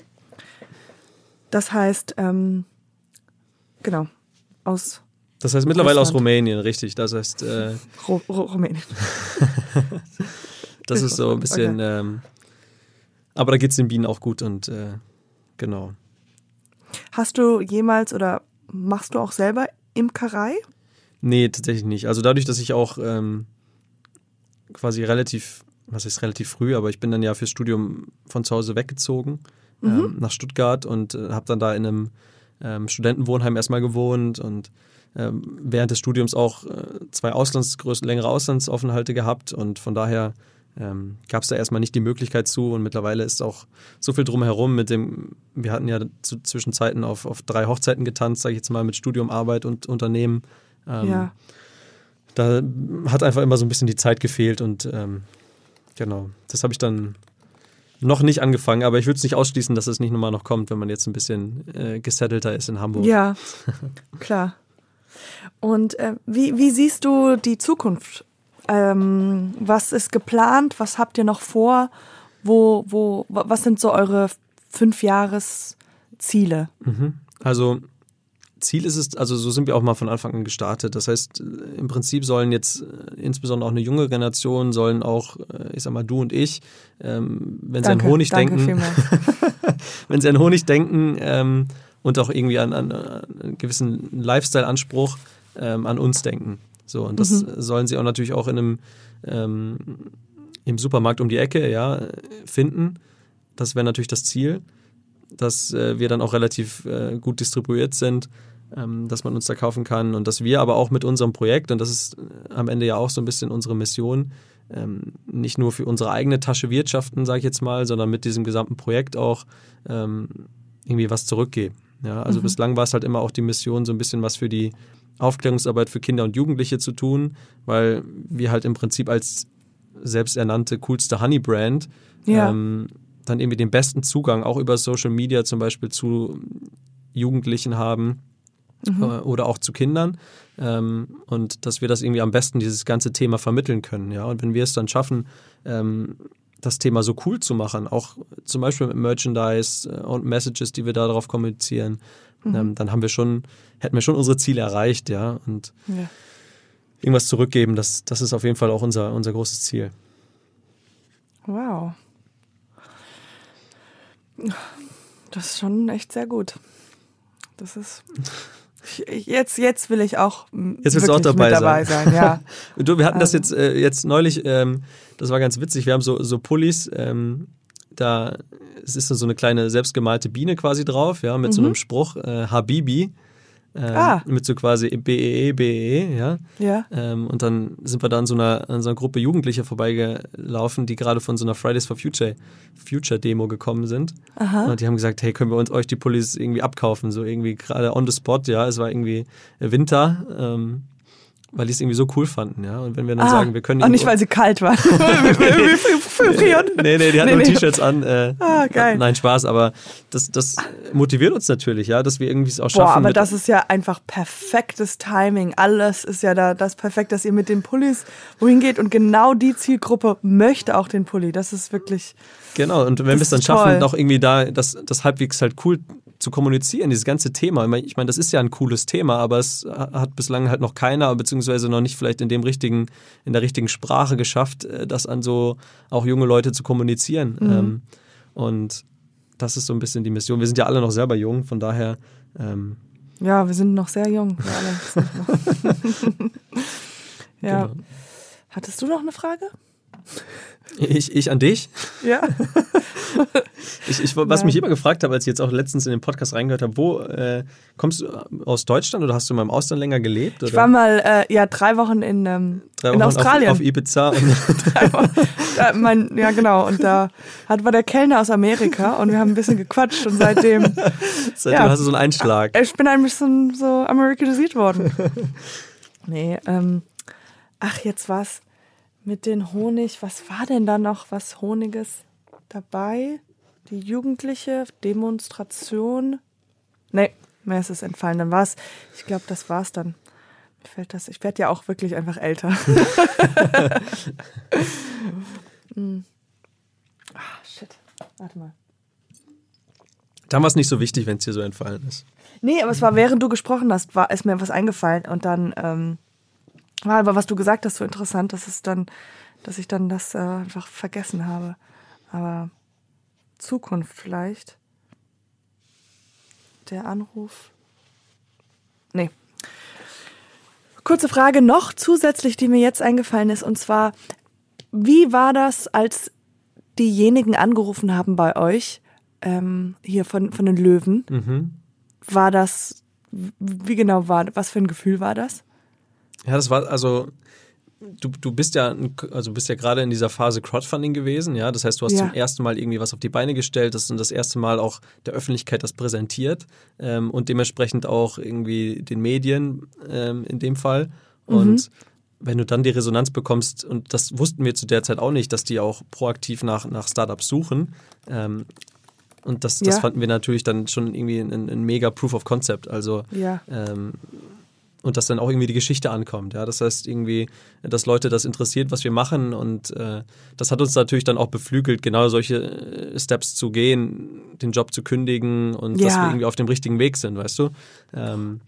Das heißt, ähm, genau, aus Das heißt mittlerweile aus Russland. Rumänien, richtig. Das heißt, äh, Ru Ru Rumänien. das ist so ein Okay. bisschen, ähm, aber da geht es den Bienen auch gut und äh, genau. Hast du jemals oder machst du auch selber Imkerei? Nee, tatsächlich nicht. Also dadurch, dass ich auch ähm, quasi relativ, was ist relativ früh, aber ich bin dann ja fürs Studium von zu Hause weggezogen ähm, nach Stuttgart und äh, habe dann da in einem ähm, Studentenwohnheim erstmal gewohnt und ähm, während des Studiums auch äh, zwei Auslands, längere Auslandsaufenthalte gehabt und von daher ähm, gab es da erstmal nicht die Möglichkeit zu und mittlerweile ist auch so viel drumherum mit dem, wir hatten ja zu Zwischenzeiten auf, auf drei Hochzeiten getanzt, sage ich jetzt mal, mit Studium, Arbeit und Unternehmen. Ähm, ja. da hat einfach immer so ein bisschen die Zeit gefehlt und ähm, genau, das habe ich dann noch nicht angefangen, aber ich würde es nicht ausschließen, dass es nicht nochmal noch kommt, wenn man jetzt ein bisschen äh, gesettelter ist in Hamburg. Ja, klar. Und äh, wie, wie siehst du die Zukunft? Ähm, was ist geplant? Was habt ihr noch vor? Wo, wo, wa- was sind so eure Fünfjahresziele? Also Ziel ist es, also so sind wir auch mal von Anfang an gestartet. Das heißt, äh, im Prinzip sollen jetzt äh, insbesondere auch eine junge Generation, sollen auch, äh, ich sag mal, du und ich, ähm, wenn sie an Honig danke denken, wenn sie an Honig denken ähm, und auch irgendwie an, an, an einen gewissen Lifestyle-Anspruch ähm, an uns denken. So, und das sollen sie auch natürlich auch in einem ähm, im Supermarkt um die Ecke, ja, finden. Das wäre natürlich das Ziel, dass äh, wir dann auch relativ äh, gut distribuiert sind, ähm, dass man uns da kaufen kann und dass wir aber auch mit unserem Projekt, und das ist äh, am Ende ja auch so ein bisschen unsere Mission, ähm, nicht nur für unsere eigene Tasche wirtschaften, sage ich jetzt mal, sondern mit diesem gesamten Projekt auch ähm, irgendwie was zurückgeben. Ja, also bislang war es halt immer auch die Mission, so ein bisschen was für die Aufklärungsarbeit für Kinder und Jugendliche zu tun, weil wir halt im Prinzip als selbsternannte coolste Honey-Brand Ja. ähm, dann irgendwie den besten Zugang auch über Social Media zum Beispiel zu Jugendlichen haben äh, oder auch zu Kindern ähm, und dass wir das irgendwie am besten dieses ganze Thema vermitteln können. Ja, und wenn wir es dann schaffen, ähm, das Thema so cool zu machen, auch zum Beispiel mit Merchandise äh, und Messages, die wir da drauf kommunizieren, ähm, dann haben wir schon, hätten wir schon unsere Ziele erreicht, ja. Und Ja. irgendwas zurückgeben, das, das ist auf jeden Fall auch unser, unser großes Ziel. Wow. Das ist schon echt sehr gut. Das ist. Ich, jetzt, jetzt will ich auch Jetzt willst du auch dabei mit dabei sein. Ja. Du, wir hatten das Also- jetzt, äh, jetzt neulich, ähm, das war ganz witzig, wir haben so, so Pullis, ähm, da es ist so eine kleine selbstgemalte Biene quasi drauf, ja, mit so einem Spruch, äh, Habibi. ähm, Ah. mit so quasi BEE, BEE, ja. Ja. Ähm, und dann sind wir da an so einer, an so einer Gruppe Jugendliche vorbeigelaufen, die gerade von so einer Fridays for Future, Future Demo gekommen sind. Aha. Und die haben gesagt, hey, können wir uns euch die Pullis irgendwie abkaufen? So irgendwie gerade on the spot, ja. Es war irgendwie Winter, ähm, weil die es irgendwie so cool fanden, ja. Und wenn wir dann Ah, sagen, wir können ihnen- nicht, weil sie kalt frieren. Nee, nee, die hatten Nee, nur nee. T-Shirts an. Äh, Ah, geil. Nein, Spaß, aber das, das motiviert uns natürlich, ja, dass wir irgendwie es auch schaffen. Boah, aber das ist ja einfach perfektes Timing. Alles ist ja da das perfekt, dass ihr mit den Pullis wohin geht und genau die Zielgruppe möchte auch den Pulli. Das ist wirklich Genau, und wenn wir es dann ist schaffen, toll. auch irgendwie da das, das halbwegs halt cool zu kommunizieren, dieses ganze Thema. Ich meine, das ist ja ein cooles Thema, aber es hat bislang halt noch keiner, beziehungsweise noch nicht vielleicht in dem richtigen, in der richtigen Sprache geschafft, äh, das an so auch junge Leute zu kommunizieren. Mhm. Ähm, und das ist so ein bisschen die Mission. Wir sind ja alle noch selber jung, von daher ähm, Ja, wir sind noch sehr jung. Ja. Genau. Hattest du noch eine Frage? Ich, ich an dich. Ja. Ich, ich, was Ja. mich immer gefragt habe, als ich jetzt auch letztens in den Podcast reingehört habe, wo äh, kommst du aus Deutschland oder hast du mal im Ausland länger gelebt? Oder? Ich war mal äh, ja drei Wochen in, ähm, Drei in Wochen Australien. Auf, auf Ibiza. Da, mein, ja, genau. Und da hat, war der Kellner aus Amerika und wir haben ein bisschen gequatscht und seitdem, seitdem Ja. hast du so einen Einschlag. ich bin ein bisschen so amerikanisiert worden. Nee, ähm, ach, jetzt was mit den Honig. Was war denn da noch was Honiges dabei? Die jugendliche Demonstration? Nee, mir ist es entfallen. Dann war es, ich glaube, das war's dann. Mir fällt das, ich werde ja auch wirklich einfach älter. Hm. Ah, shit. Warte mal. Dann war es nicht so wichtig, wenn es dir so entfallen ist. Nee, aber es war während du gesprochen hast, war ist mir was eingefallen und dann ähm, war aber was du gesagt hast so interessant, dass es dann, dass ich dann das äh, einfach vergessen habe. Aber Zukunft vielleicht. Der Anruf. Nee. Kurze Frage noch zusätzlich, die mir jetzt eingefallen ist, und zwar, wie war das, als diejenigen angerufen haben bei euch, ähm, hier von, von den Löwen? Mhm. war das, wie genau war, was für ein Gefühl war das? Ja, das war also. Du, du bist ja also bist ja gerade in dieser Phase Crowdfunding gewesen, ja. Das heißt, du hast Ja. zum ersten Mal irgendwie was auf die Beine gestellt, das und das erste Mal auch der Öffentlichkeit das präsentiert ähm, und dementsprechend auch irgendwie den Medien ähm, in dem Fall. Und wenn du dann die Resonanz bekommst, und das wussten wir zu der Zeit auch nicht, dass die auch proaktiv nach, nach Startups suchen. Ähm, und das, das Ja. fanden wir natürlich dann schon irgendwie ein, ein mega Proof of Concept. Also Ja. ähm, und dass dann auch irgendwie die Geschichte ankommt. Ja, das heißt irgendwie, dass Leute das interessiert, was wir machen und äh, das hat uns natürlich dann auch beflügelt, genau solche äh, Steps zu gehen, den Job zu kündigen und dass Ja. wir irgendwie auf dem richtigen Weg sind, weißt du. Ähm,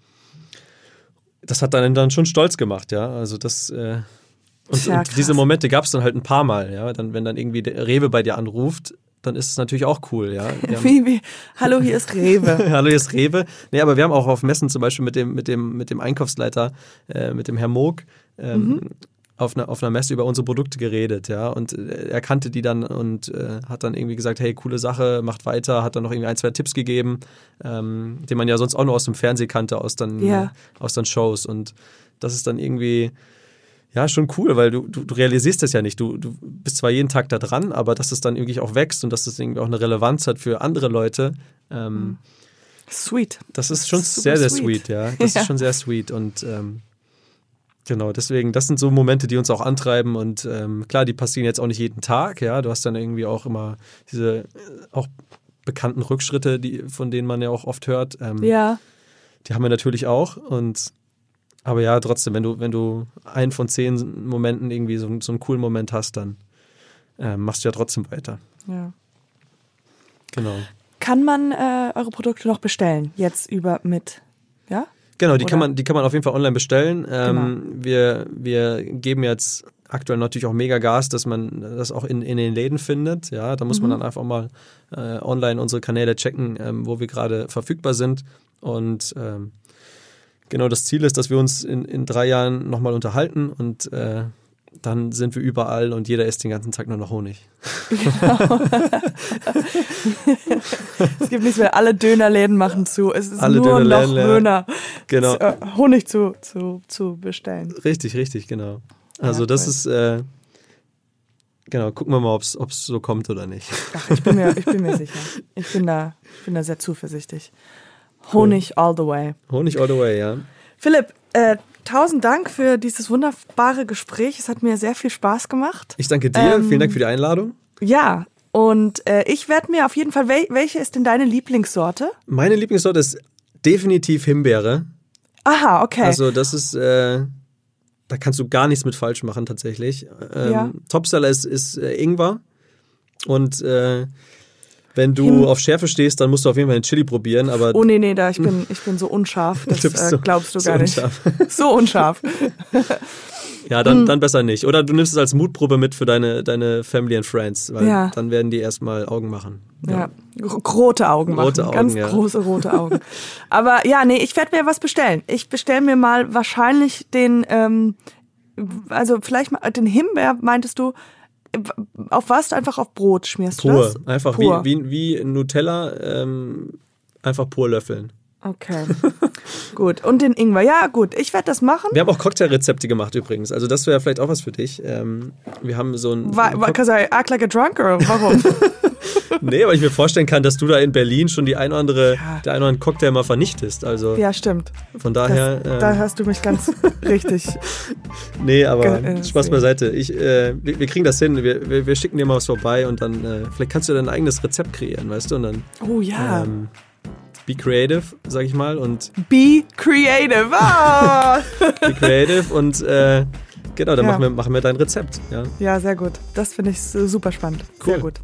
das hat dann dann schon stolz gemacht, ja. Also das äh, und, Tja, und diese. Momente gab es dann halt ein paar Mal, ja. Dann, wenn dann irgendwie der Rewe bei dir anruft, dann ist es natürlich auch cool, ja. Wie, wie, hallo, hier ist Rewe. Hallo, hier ist Rewe. Nee, aber wir haben auch auf Messen zum Beispiel mit dem, mit dem, mit dem Einkaufsleiter, äh, mit dem Herr Moog, ähm, auf, einer, auf einer Messe über unsere Produkte geredet, ja. Und äh, er kannte die dann und äh, hat dann irgendwie gesagt, hey, coole Sache, macht weiter, hat dann noch irgendwie ein, zwei Tipps gegeben, ähm, den man ja sonst auch nur aus dem Fernsehen kannte, aus dann, Ja. aus dann Shows. Und das ist dann irgendwie. Ja, schon cool, weil du, du, du realisierst das ja nicht. Du, du bist zwar jeden Tag da dran, aber dass es dann irgendwie auch wächst und dass es irgendwie auch eine Relevanz hat für andere Leute, ähm, Sweet. das ist schon Super sehr, sehr sweet. sweet, ja. Das Ja. ist schon sehr sweet und ähm, genau, deswegen, das sind so Momente, die uns auch antreiben und ähm, klar, die passieren jetzt auch nicht jeden Tag, ja. Du hast dann irgendwie auch immer diese äh, auch bekannten Rückschritte, die, von denen man ja auch oft hört. Ähm, Ja, Die haben wir natürlich auch und aber ja, trotzdem, wenn du, wenn du einen von zehn Momenten irgendwie so, so einen coolen Moment hast, dann ähm, machst du ja trotzdem weiter. ja. Genau. Kann man äh, eure Produkte noch bestellen? Jetzt über mit, ja? Genau, die kann, man, die kann man auf jeden Fall online bestellen. Ähm, Genau. wir, wir geben jetzt aktuell natürlich auch mega Gas, dass man das auch in, in den Läden findet. Ja, da muss Mhm. man dann einfach mal äh, online unsere Kanäle checken, ähm, wo wir gerade verfügbar sind. Und ähm, genau das Ziel ist, dass wir uns in, in drei Jahren nochmal unterhalten und äh, dann sind wir überall und jeder isst den ganzen Tag nur noch Honig. Es gibt nichts mehr. Alle Dönerläden machen zu. Es ist Alle nur noch. Döner. Genau. Äh, Honig zu, zu, zu bestellen. Richtig, richtig, genau. Also Ja, das cool. ist, äh, genau, gucken wir mal, ob es so kommt oder nicht. Ach, ich bin mir, ich bin mir sicher. Ich bin da, ich bin da sehr zuversichtlich. Honig all the way. Honig all the way, ja. Philipp, äh, tausend Dank für dieses wunderbare Gespräch. Es hat mir sehr viel Spaß gemacht. Ich danke dir, Ähm, vielen Dank für die Einladung. Ja, und äh, ich werde mir auf jeden Fall, wel welche ist denn deine Lieblingssorte? Meine Lieblingssorte ist definitiv Himbeere. Aha, okay. Also das ist, äh, da kannst du gar nichts mit falsch machen tatsächlich. Ähm, Ja. Topseller ist, ist äh, Ingwer und äh, wenn du Him- auf Schärfe stehst, dann musst du auf jeden Fall den Chili probieren, aber oh nee, nee, da, ich bin, ich bin so unscharf. Das äh, glaubst du so gar nicht. unscharf. So unscharf. ja, dann, dann besser nicht. Oder du nimmst es als Mutprobe mit für deine, deine Family and Friends, weil Ja. dann werden die erstmal Augen machen. Ja. Gro- Rote Augen machen. Rote Augen, Ganz ja. große rote Augen. Aber ja, nee, ich werde mir was bestellen. Ich bestelle mir mal wahrscheinlich den, ähm, also vielleicht mal den Himbeer, meintest du, auf was? Einfach auf Brot schmierst du Pur. das? Einfach Pur. Wie, wie, wie Nutella, ähm, einfach pur löffeln. Okay. gut. Und den Ingwer. Ja, gut. Ich werde das machen. Wir haben auch Cocktailrezepte gemacht übrigens. Also das wäre vielleicht auch was für dich. Ähm, wir haben so ein. Why, why, cause I act like a drunk or warum? Nee, aber ich mir vorstellen kann, dass du da in Berlin schon die ein oder andere, Ja. der ein oder andere Cocktail mal vernichtest. Also ja, stimmt. von Das, daher. da ähm, hast du mich ganz richtig. nee, aber äh, Spaß beiseite. Ich, äh, wir, wir kriegen das hin. Wir, wir, wir schicken dir mal was vorbei und dann äh, vielleicht kannst du dein eigenes Rezept kreieren, weißt du? Und dann Oh ja. ähm, be creative, sag ich mal, und Be creative. Ah! be creative und äh, genau, dann Ja. machen, wir, machen wir dein Rezept. Ja. Ja, sehr gut. Das finde ich super spannend. Cool. Sehr gut.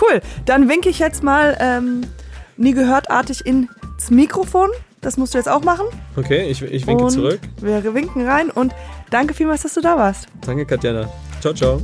Cool. Dann winke ich jetzt mal ähm, nie gehörtartig ins Mikrofon. Das musst du jetzt auch machen. Okay, ich, ich winke und zurück. Wir winken rein und danke vielmals, dass du da warst. Danke, Katjana. Ciao, ciao.